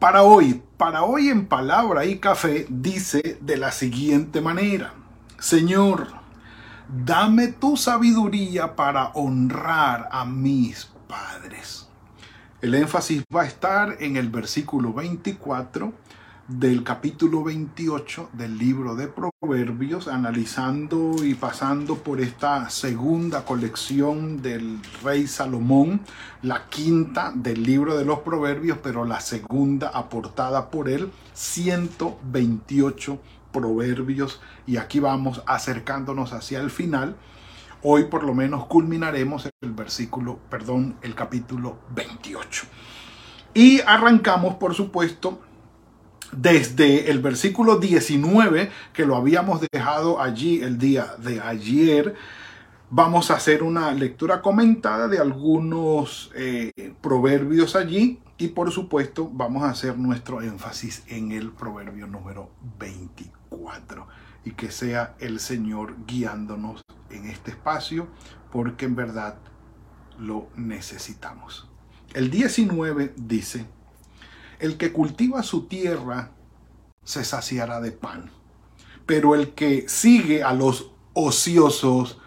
Para hoy, para hoy en palabra y café dice de la siguiente manera, Señor, dame tu sabiduría para honrar a mis padres. El énfasis va a estar en el versículo 24 del capítulo 28 del libro de Proverbios, analizando y pasando por esta segunda colección del rey Salomón, la quinta del libro de los Proverbios, pero la segunda aportada por él, 128 proverbios, y aquí vamos acercándonos hacia el final. Hoy por lo menos culminaremos el versículo, perdón, el capítulo 28. Y arrancamos, por supuesto, desde el versículo 19, que lo habíamos dejado allí el día de ayer, vamos a hacer una lectura comentada de algunos eh, proverbios allí y por supuesto vamos a hacer nuestro énfasis en el proverbio número 24 y que sea el Señor guiándonos en este espacio porque en verdad lo necesitamos. El 19 dice, el que cultiva su tierra se saciará de pan, pero el que sigue a los ociosos,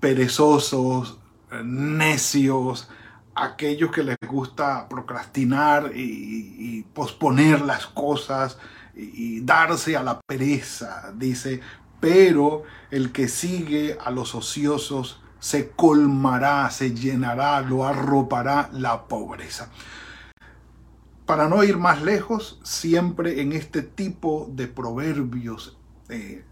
perezosos, necios, aquellos que les gusta procrastinar y, posponer las cosas y, darse a la pereza, dice, pero el que sigue a los ociosos se colmará, se llenará, lo arropará la pobreza. Para no ir más lejos, siempre en este tipo de proverbios, eh,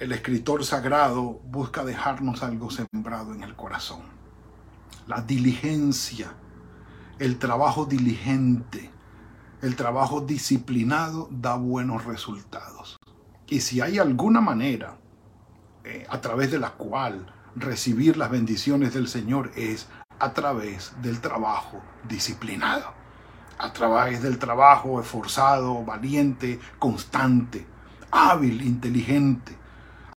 el escritor sagrado busca dejarnos algo sembrado en el corazón. La diligencia, el trabajo diligente, el trabajo disciplinado da buenos resultados. Y si hay alguna manera eh, a través de la cual recibir las bendiciones del Señor es a través del trabajo disciplinado a través del trabajo esforzado, valiente, constante, hábil, inteligente,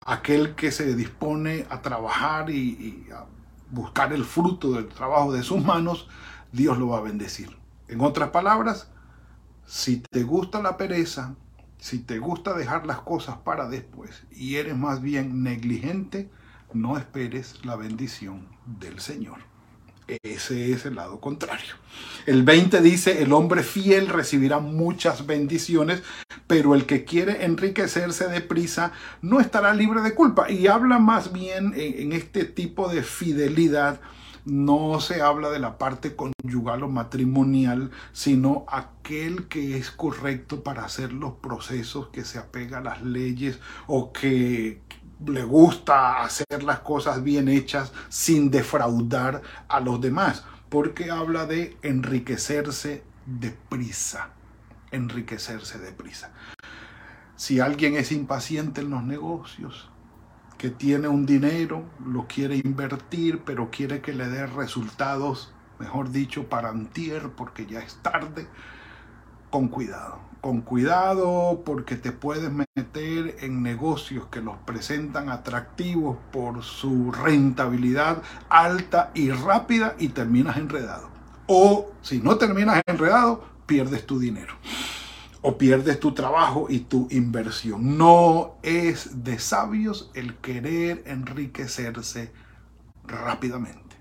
aquel que se dispone a trabajar y, a buscar el fruto del trabajo de sus manos, Dios lo va a bendecir. En otras palabras, si te gusta la pereza, si te gusta dejar las cosas para después y eres más bien negligente, no esperes la bendición del Señor. Ese es el lado contrario. El 20 dice, el hombre fiel recibirá muchas bendiciones, pero el que quiere enriquecerse deprisa no estará libre de culpa. Y habla más bien en, este tipo de fidelidad, no se habla de la parte conyugal o matrimonial, sino aquel que es correcto para hacer los procesos, que se apega a las leyes o que, le gusta hacer las cosas bien hechas sin defraudar a los demás, porque habla de enriquecerse deprisa, enriquecerse deprisa. Si alguien es impaciente en los negocios, que tiene un dinero, lo quiere invertir, pero quiere que le dé resultados, mejor dicho, para antier, porque ya es tarde, con cuidado con cuidado porque te puedes meter en negocios que los presentan atractivos por su rentabilidad alta y rápida y terminas enredado. O si no terminas enredado, pierdes tu dinero. O pierdes tu trabajo y tu inversión. No es de sabios el querer enriquecerse rápidamente.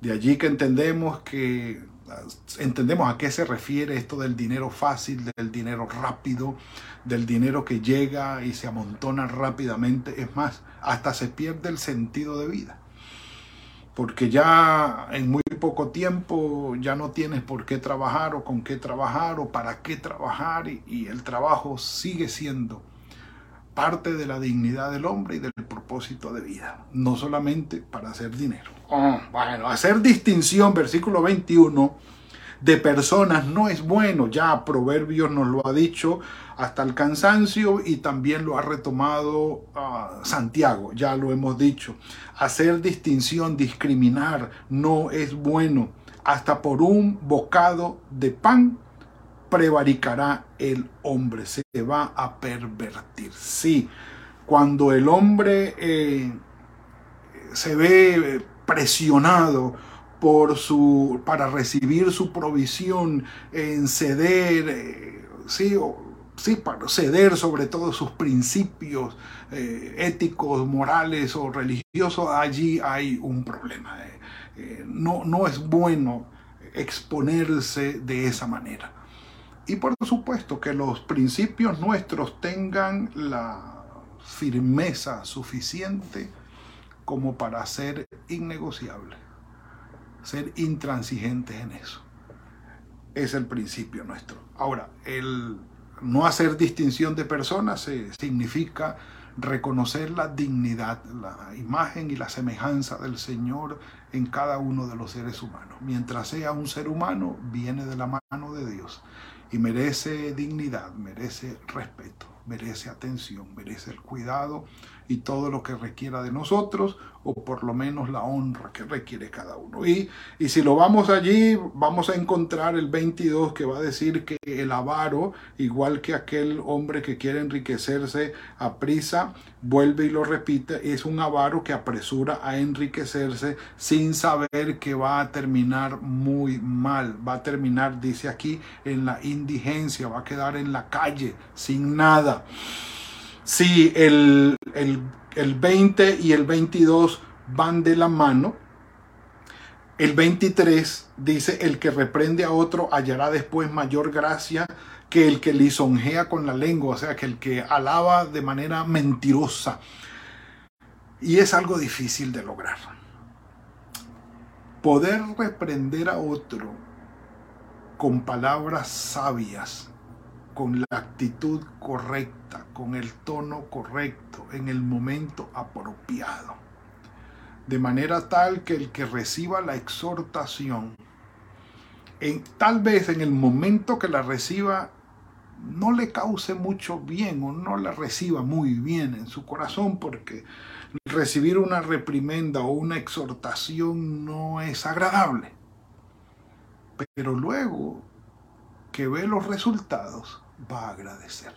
De allí que entendemos que entendemos a qué se refiere esto del dinero fácil, del dinero rápido, del dinero que llega y se amontona rápidamente. Es más, hasta se pierde el sentido de vida. Porque ya en muy poco tiempo ya no tienes por qué trabajar o con qué trabajar o para qué trabajar y, el trabajo sigue siendo parte de la dignidad del hombre y del propósito de vida, no solamente para hacer dinero. Ah, bueno, hacer distinción, versículo 21, de personas no es bueno. Ya Proverbios nos lo ha dicho hasta el cansancio y también lo ha retomado ah, Santiago, ya lo hemos dicho. Hacer distinción, discriminar no es bueno. Hasta por un bocado de pan prevaricará el hombre, se va a pervertir. Sí, cuando el hombre eh, se ve presionado por su, para recibir su provisión en ceder, eh, sí, sí, para ceder sobre todo sus principios eh, éticos, morales o religiosos, allí hay un problema. no, no es bueno exponerse de esa manera. Y por supuesto que los principios nuestros tengan la firmeza suficiente como para ser innegociables, ser intransigentes en eso. Es el principio nuestro. Ahora, el no hacer distinción de personas significa reconocer la dignidad, la imagen y la semejanza del Señor en cada uno de los seres humanos. Mientras sea un ser humano, viene de la mano de Dios y merece dignidad, merece respeto, merece atención, merece el cuidado y todo lo que requiera de nosotros, o por lo menos la honra que requiere cada uno. Y, y si lo vamos allí, vamos a encontrar el 22 que va a decir que el avaro, igual que aquel hombre que quiere enriquecerse a prisa, vuelve y lo repite, es un avaro que apresura a enriquecerse sin saber que va a terminar muy mal, va a terminar, dice aquí, en la indigencia, va a quedar en la calle sin nada. Si el, el, 20 y el 22 van de la mano, el 23 dice, el que reprende a otro hallará después mayor gracia que el que lisonjea con la lengua, o sea, que el que alaba de manera mentirosa. Y es algo difícil de lograr. Poder reprender a otro con palabras sabias con la actitud correcta, con el tono correcto, en el momento apropiado. De manera tal que el que reciba la exhortación, en, tal vez en el momento que la reciba, no le cause mucho bien o no la reciba muy bien en su corazón, porque recibir una reprimenda o una exhortación no es agradable. Pero luego que ve los resultados, va a agradecer.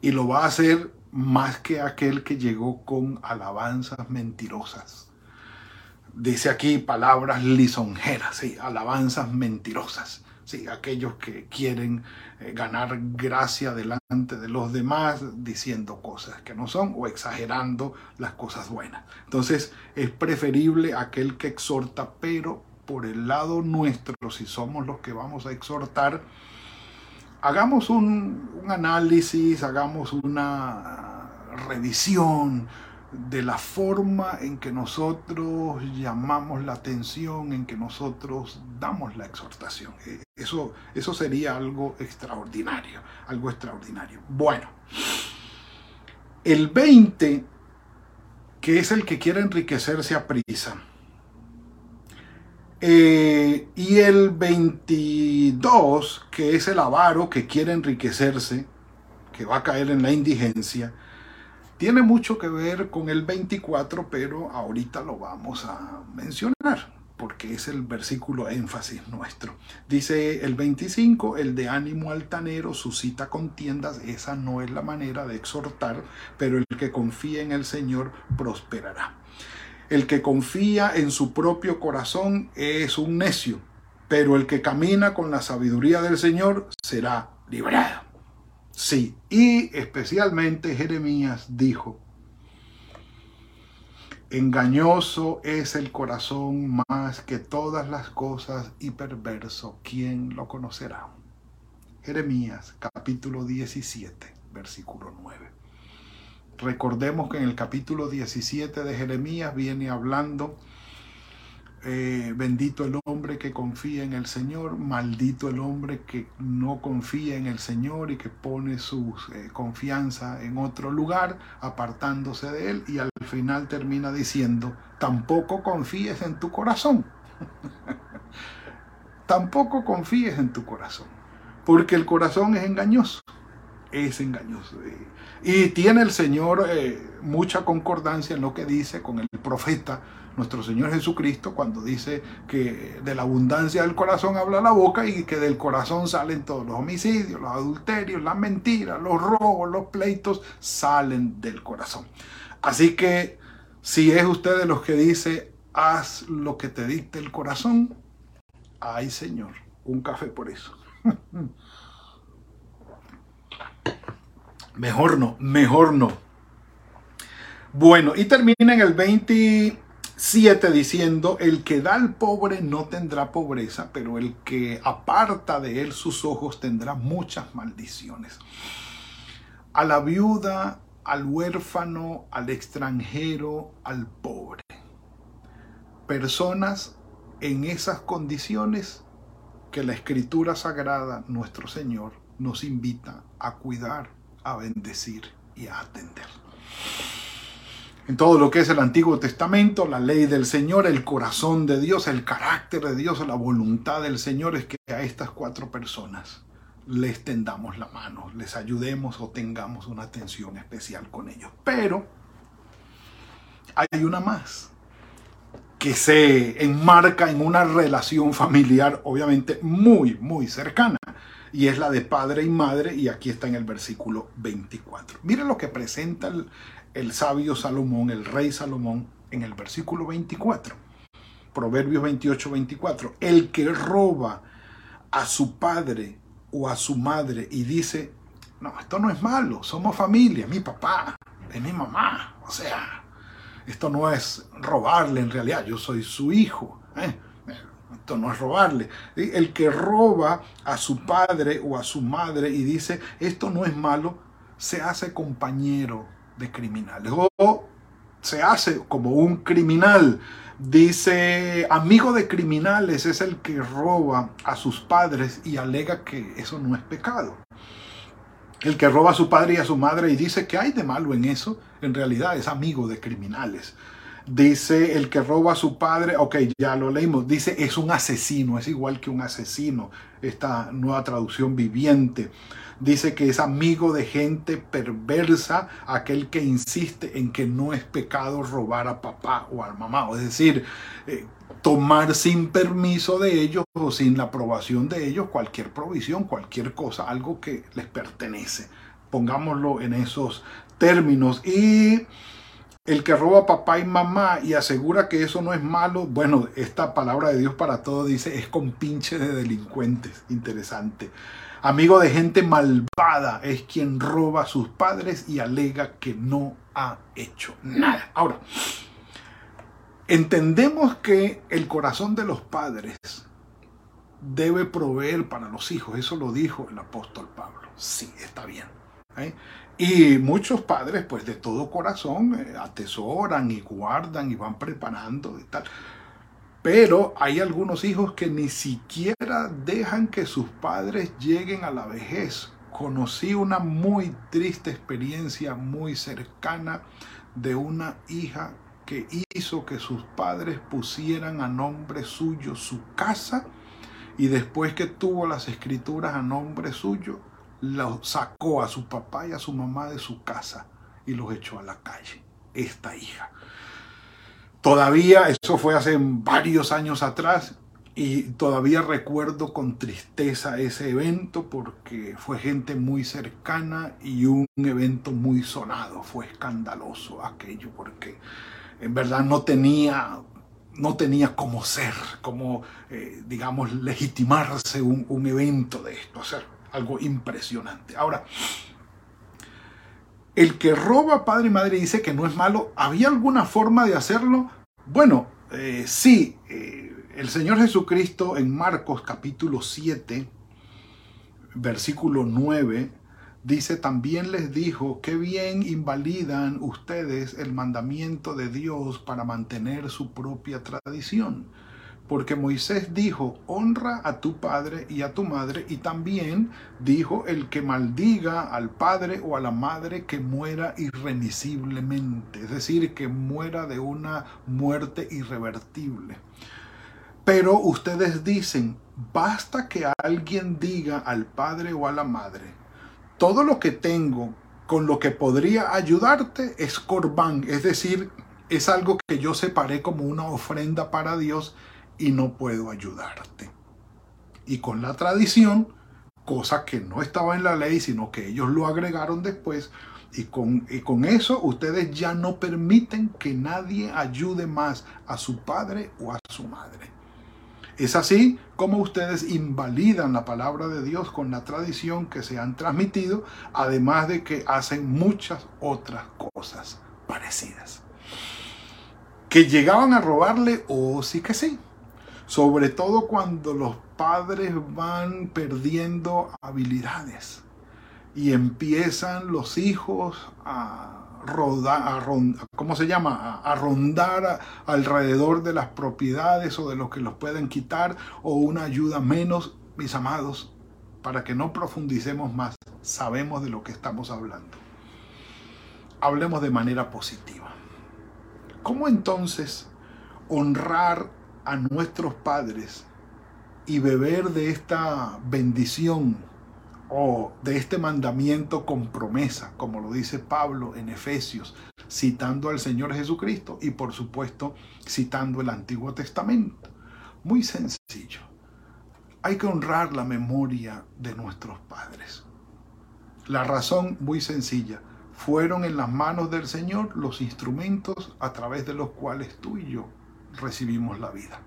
Y lo va a hacer más que aquel que llegó con alabanzas mentirosas. Dice aquí palabras lisonjeras, sí, alabanzas mentirosas. Sí, aquellos que quieren eh, ganar gracia delante de los demás diciendo cosas que no son o exagerando las cosas buenas. Entonces es preferible aquel que exhorta, pero por el lado nuestro, si somos los que vamos a exhortar, hagamos un, análisis, hagamos una revisión de la forma en que nosotros llamamos la atención, en que nosotros damos la exhortación. E, eso, eso sería algo extraordinario, algo extraordinario. Bueno, el 20, que es el que quiere enriquecerse a prisa, eh, y el 22, que es el avaro que quiere enriquecerse, que va a caer en la indigencia, tiene mucho que ver con el 24, pero ahorita lo vamos a mencionar porque es el versículo énfasis nuestro. Dice el 25, el de ánimo altanero suscita contiendas, esa no es la manera de exhortar, pero el que confía en el Señor prosperará. El que confía en su propio corazón es un necio, pero el que camina con la sabiduría del Señor será librado. Sí, y especialmente Jeremías dijo, engañoso es el corazón más que todas las cosas y perverso, ¿quién lo conocerá? Jeremías capítulo 17, versículo 9. Recordemos que en el capítulo 17 de Jeremías viene hablando, eh, bendito el hombre que confía en el Señor, maldito el hombre que no confía en el Señor y que pone su eh, confianza en otro lugar, apartándose de él, y al final termina diciendo, tampoco confíes en tu corazón. tampoco confíes en tu corazón, porque el corazón es engañoso, es engañoso. Y tiene el Señor eh, mucha concordancia en lo que dice con el profeta, nuestro Señor Jesucristo, cuando dice que de la abundancia del corazón habla la boca y que del corazón salen todos los homicidios, los adulterios, las mentiras, los robos, los pleitos, salen del corazón. Así que si es usted de los que dice, haz lo que te dicte el corazón, ay Señor, un café por eso. Mejor no, mejor no. Bueno, y termina en el 27 diciendo, el que da al pobre no tendrá pobreza, pero el que aparta de él sus ojos tendrá muchas maldiciones. A la viuda, al huérfano, al extranjero, al pobre. Personas en esas condiciones que la escritura sagrada, nuestro Señor, nos invita a cuidar a bendecir y a atender. En todo lo que es el Antiguo Testamento, la ley del Señor, el corazón de Dios, el carácter de Dios, la voluntad del Señor es que a estas cuatro personas les tendamos la mano, les ayudemos o tengamos una atención especial con ellos. Pero hay una más que se enmarca en una relación familiar obviamente muy, muy cercana y es la de padre y madre, y aquí está en el versículo 24. Miren lo que presenta el, sabio Salomón, el rey Salomón, en el versículo 24. Proverbios 28, 24. El que roba a su padre o a su madre y dice, no, esto no es malo, somos familia, mi papá, es mi mamá, o sea, esto no es robarle en realidad, yo soy su hijo. ¿eh? Esto no es robarle. El que roba a su padre o a su madre y dice, esto no es malo, se hace compañero de criminales. O se hace como un criminal. Dice, amigo de criminales es el que roba a sus padres y alega que eso no es pecado. El que roba a su padre y a su madre y dice que hay de malo en eso, en realidad es amigo de criminales. Dice el que roba a su padre, ok, ya lo leímos, dice es un asesino, es igual que un asesino, esta nueva traducción viviente. Dice que es amigo de gente perversa, aquel que insiste en que no es pecado robar a papá o a mamá, es decir, eh, tomar sin permiso de ellos o sin la aprobación de ellos cualquier provisión, cualquier cosa, algo que les pertenece. Pongámoslo en esos términos. Y el que roba papá y mamá y asegura que eso no es malo, bueno, esta palabra de Dios para todo dice es con pinche de delincuentes. Interesante. Amigo de gente malvada es quien roba a sus padres y alega que no ha hecho nada. Ahora, entendemos que el corazón de los padres debe proveer para los hijos. Eso lo dijo el apóstol Pablo. Sí, está bien. ¿Eh? Y muchos padres, pues de todo corazón, eh, atesoran y guardan y van preparando y tal. Pero hay algunos hijos que ni siquiera dejan que sus padres lleguen a la vejez. Conocí una muy triste experiencia muy cercana de una hija que hizo que sus padres pusieran a nombre suyo su casa y después que tuvo las escrituras a nombre suyo, lo sacó a su papá y a su mamá de su casa y los echó a la calle. Esta hija. Todavía, eso fue hace varios años atrás, y todavía recuerdo con tristeza ese evento porque fue gente muy cercana y un evento muy sonado. Fue escandaloso aquello porque en verdad no tenía, no tenía cómo ser, como, eh, digamos, legitimarse un, evento de esto. Algo impresionante. Ahora, el que roba padre y madre dice que no es malo, ¿había alguna forma de hacerlo? Bueno, eh, sí, eh, el Señor Jesucristo en Marcos capítulo 7, versículo 9, dice, también les dijo, qué bien invalidan ustedes el mandamiento de Dios para mantener su propia tradición porque Moisés dijo, honra a tu padre y a tu madre, y también dijo, el que maldiga al padre o a la madre que muera irremisiblemente, es decir, que muera de una muerte irrevertible. Pero ustedes dicen, basta que alguien diga al padre o a la madre, todo lo que tengo con lo que podría ayudarte es corbán, es decir, es algo que yo separé como una ofrenda para Dios y no puedo ayudarte. Y con la tradición, cosa que no estaba en la ley, sino que ellos lo agregaron después, y con, y con eso ustedes ya no permiten que nadie ayude más a su padre o a su madre. Es así como ustedes invalidan la palabra de Dios con la tradición que se han transmitido, además de que hacen muchas otras cosas parecidas. Que llegaban a robarle, o oh, sí que sí. Sobre todo cuando los padres van perdiendo habilidades y empiezan los hijos a rodar, ¿cómo se llama? A, rondar alrededor de las propiedades o de los que los pueden quitar o una ayuda menos, mis amados, para que no profundicemos más, sabemos de lo que estamos hablando. Hablemos de manera positiva. ¿Cómo entonces honrar a nuestros padres y beber de esta bendición o de este mandamiento con promesa, como lo dice Pablo en Efesios, citando al Señor Jesucristo y por supuesto citando el Antiguo Testamento. Muy sencillo. Hay que honrar la memoria de nuestros padres. La razón muy sencilla. Fueron en las manos del Señor los instrumentos a través de los cuales tú y yo recibimos la vida.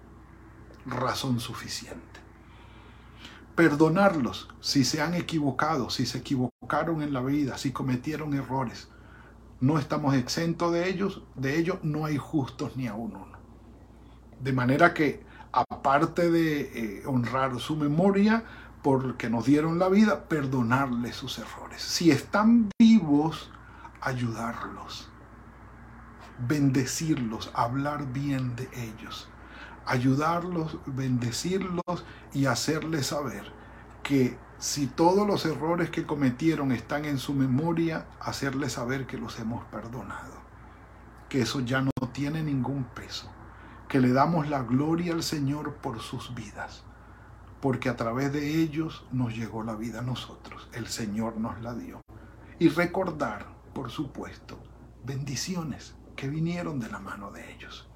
Razón suficiente perdonarlos si se han equivocado, si se equivocaron en la vida, si cometieron errores. No estamos exentos de ellos, de ellos no hay justos ni a uno. De manera que, aparte de eh, honrar su memoria, porque nos dieron la vida, perdonarles sus errores. Si están vivos, ayudarlos, bendecirlos, hablar bien de ellos ayudarlos, bendecirlos y hacerles saber que si todos los errores que cometieron están en su memoria, hacerles saber que los hemos perdonado, que eso ya no tiene ningún peso, que le damos la gloria al Señor por sus vidas, porque a través de ellos nos llegó la vida a nosotros, el Señor nos la dio. Y recordar, por supuesto, bendiciones que vinieron de la mano de ellos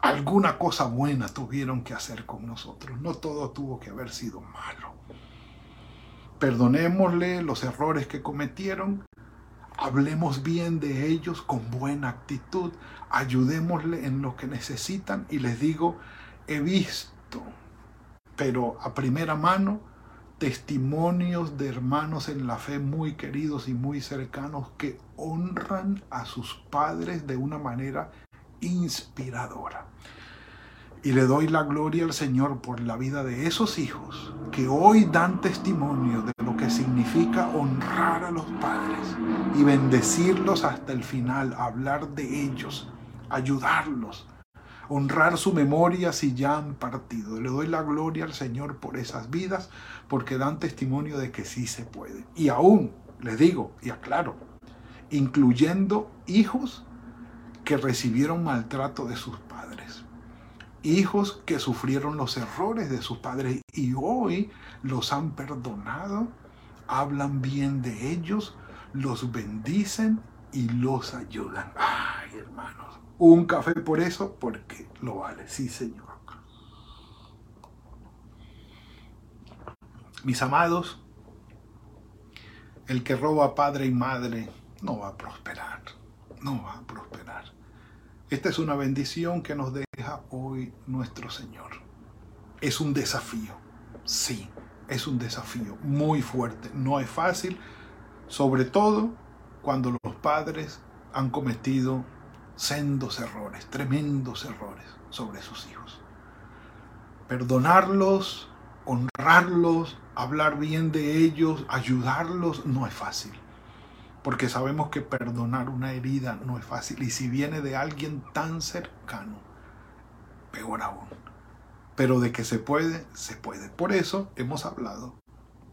alguna cosa buena tuvieron que hacer con nosotros. No todo tuvo que haber sido malo. Perdonémosle los errores que cometieron, hablemos bien de ellos con buena actitud, ayudémosle en lo que necesitan y les digo, he visto, pero a primera mano, testimonios de hermanos en la fe muy queridos y muy cercanos que honran a sus padres de una manera inspiradora. Y le doy la gloria al Señor por la vida de esos hijos que hoy dan testimonio de lo que significa honrar a los padres y bendecirlos hasta el final, hablar de ellos, ayudarlos, honrar su memoria si ya han partido. Le doy la gloria al Señor por esas vidas porque dan testimonio de que sí se puede. Y aún, les digo y aclaro, incluyendo hijos que recibieron maltrato de sus padres. Hijos que sufrieron los errores de sus padres y hoy los han perdonado, hablan bien de ellos, los bendicen y los ayudan. Ay, hermanos, un café por eso, porque lo vale, sí, Señor. Mis amados, el que roba padre y madre no va a prosperar, no va a prosperar. Esta es una bendición que nos deja hoy nuestro Señor. Es un desafío, sí, es un desafío muy fuerte. No es fácil, sobre todo cuando los padres han cometido sendos errores, tremendos errores sobre sus hijos. Perdonarlos, honrarlos, hablar bien de ellos, ayudarlos, no es fácil porque sabemos que perdonar una herida no es fácil y si viene de alguien tan cercano, peor aún. Pero de que se puede, se puede. Por eso hemos hablado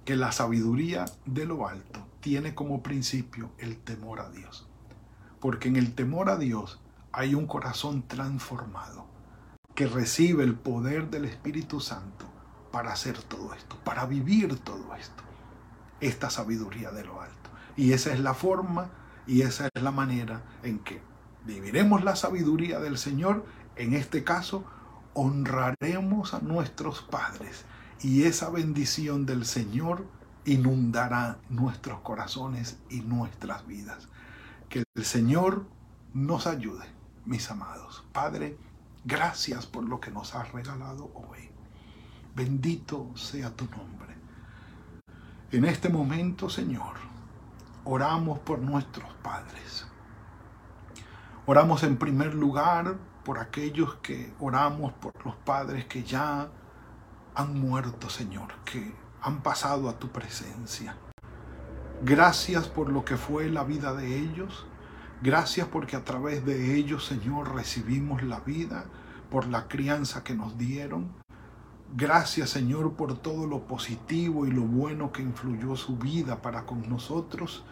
que la sabiduría de lo alto tiene como principio el temor a Dios. Porque en el temor a Dios hay un corazón transformado. que recibe el poder del Espíritu Santo para hacer todo esto, para vivir todo esto. Esta sabiduría de lo alto. Y esa es la forma y esa es la manera en que viviremos la sabiduría del Señor. En este caso, honraremos a nuestros padres y esa bendición del Señor inundará nuestros corazones y nuestras vidas. Que el Señor nos ayude, mis amados. Padre, gracias por lo que nos has regalado hoy. Bendito sea tu nombre. En este momento, Señor, oramos por nuestros padres. Oramos en primer lugar por aquellos que oramos por los padres que ya han muerto, Señor, que han pasado a tu presencia. Gracias por lo que fue la vida de ellos. Gracias porque a través de ellos, Señor, recibimos la vida, por la crianza que nos dieron. Gracias, Señor, por todo lo positivo y lo bueno que influyó su vida para con nosotros.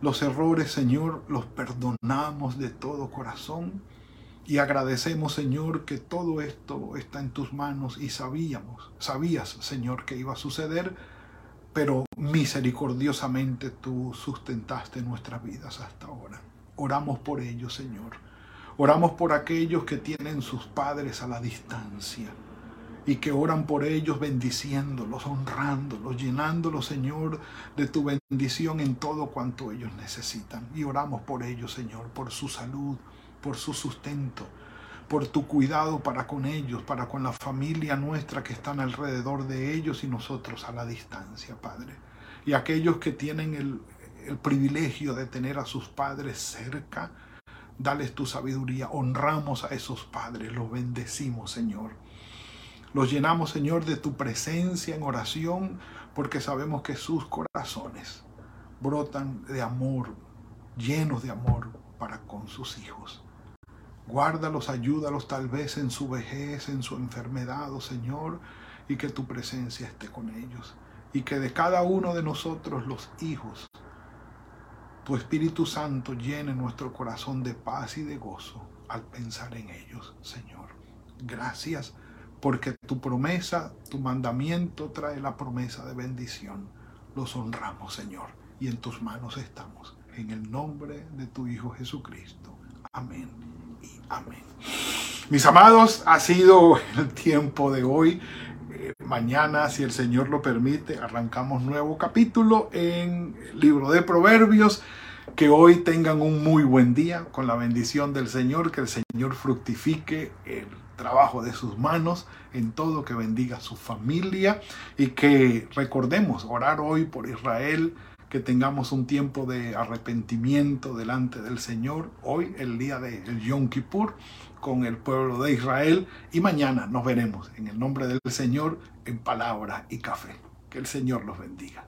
Los errores, Señor, los perdonamos de todo corazón y agradecemos, Señor, que todo esto está en tus manos y sabíamos, sabías, Señor, que iba a suceder, pero misericordiosamente tú sustentaste nuestras vidas hasta ahora. Oramos por ellos, Señor. Oramos por aquellos que tienen sus padres a la distancia y que oran por ellos bendiciéndolos, honrándolos, llenándolos, Señor, de tu bendición en todo cuanto ellos necesitan. Y oramos por ellos, Señor, por su salud, por su sustento, por tu cuidado para con ellos, para con la familia nuestra que están alrededor de ellos y nosotros a la distancia, Padre. Y aquellos que tienen el, el privilegio de tener a sus padres cerca, dales tu sabiduría. Honramos a esos padres, los bendecimos, Señor los llenamos, Señor, de tu presencia en oración, porque sabemos que sus corazones brotan de amor, llenos de amor para con sus hijos. Guárdalos, ayúdalos tal vez en su vejez, en su enfermedad, oh Señor, y que tu presencia esté con ellos. Y que de cada uno de nosotros, los hijos, tu Espíritu Santo llene nuestro corazón de paz y de gozo al pensar en ellos, Señor. Gracias porque tu promesa, tu mandamiento trae la promesa de bendición. Los honramos, Señor, y en tus manos estamos. En el nombre de tu Hijo Jesucristo. Amén amén. Mis amados, ha sido el tiempo de hoy. Eh, mañana, si el Señor lo permite, arrancamos nuevo capítulo en el libro de Proverbios. Que hoy tengan un muy buen día con la bendición del Señor, que el Señor fructifique el trabajo de sus manos, en todo que bendiga su familia y que recordemos orar hoy por Israel, que tengamos un tiempo de arrepentimiento delante del Señor, hoy el día del Yom Kippur con el pueblo de Israel y mañana nos veremos en el nombre del Señor en palabra y café. Que el Señor los bendiga.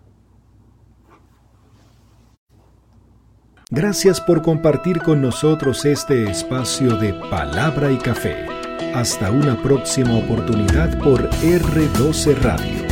Gracias por compartir con nosotros este espacio de palabra y café. Hasta una próxima oportunidad por R12 Radio.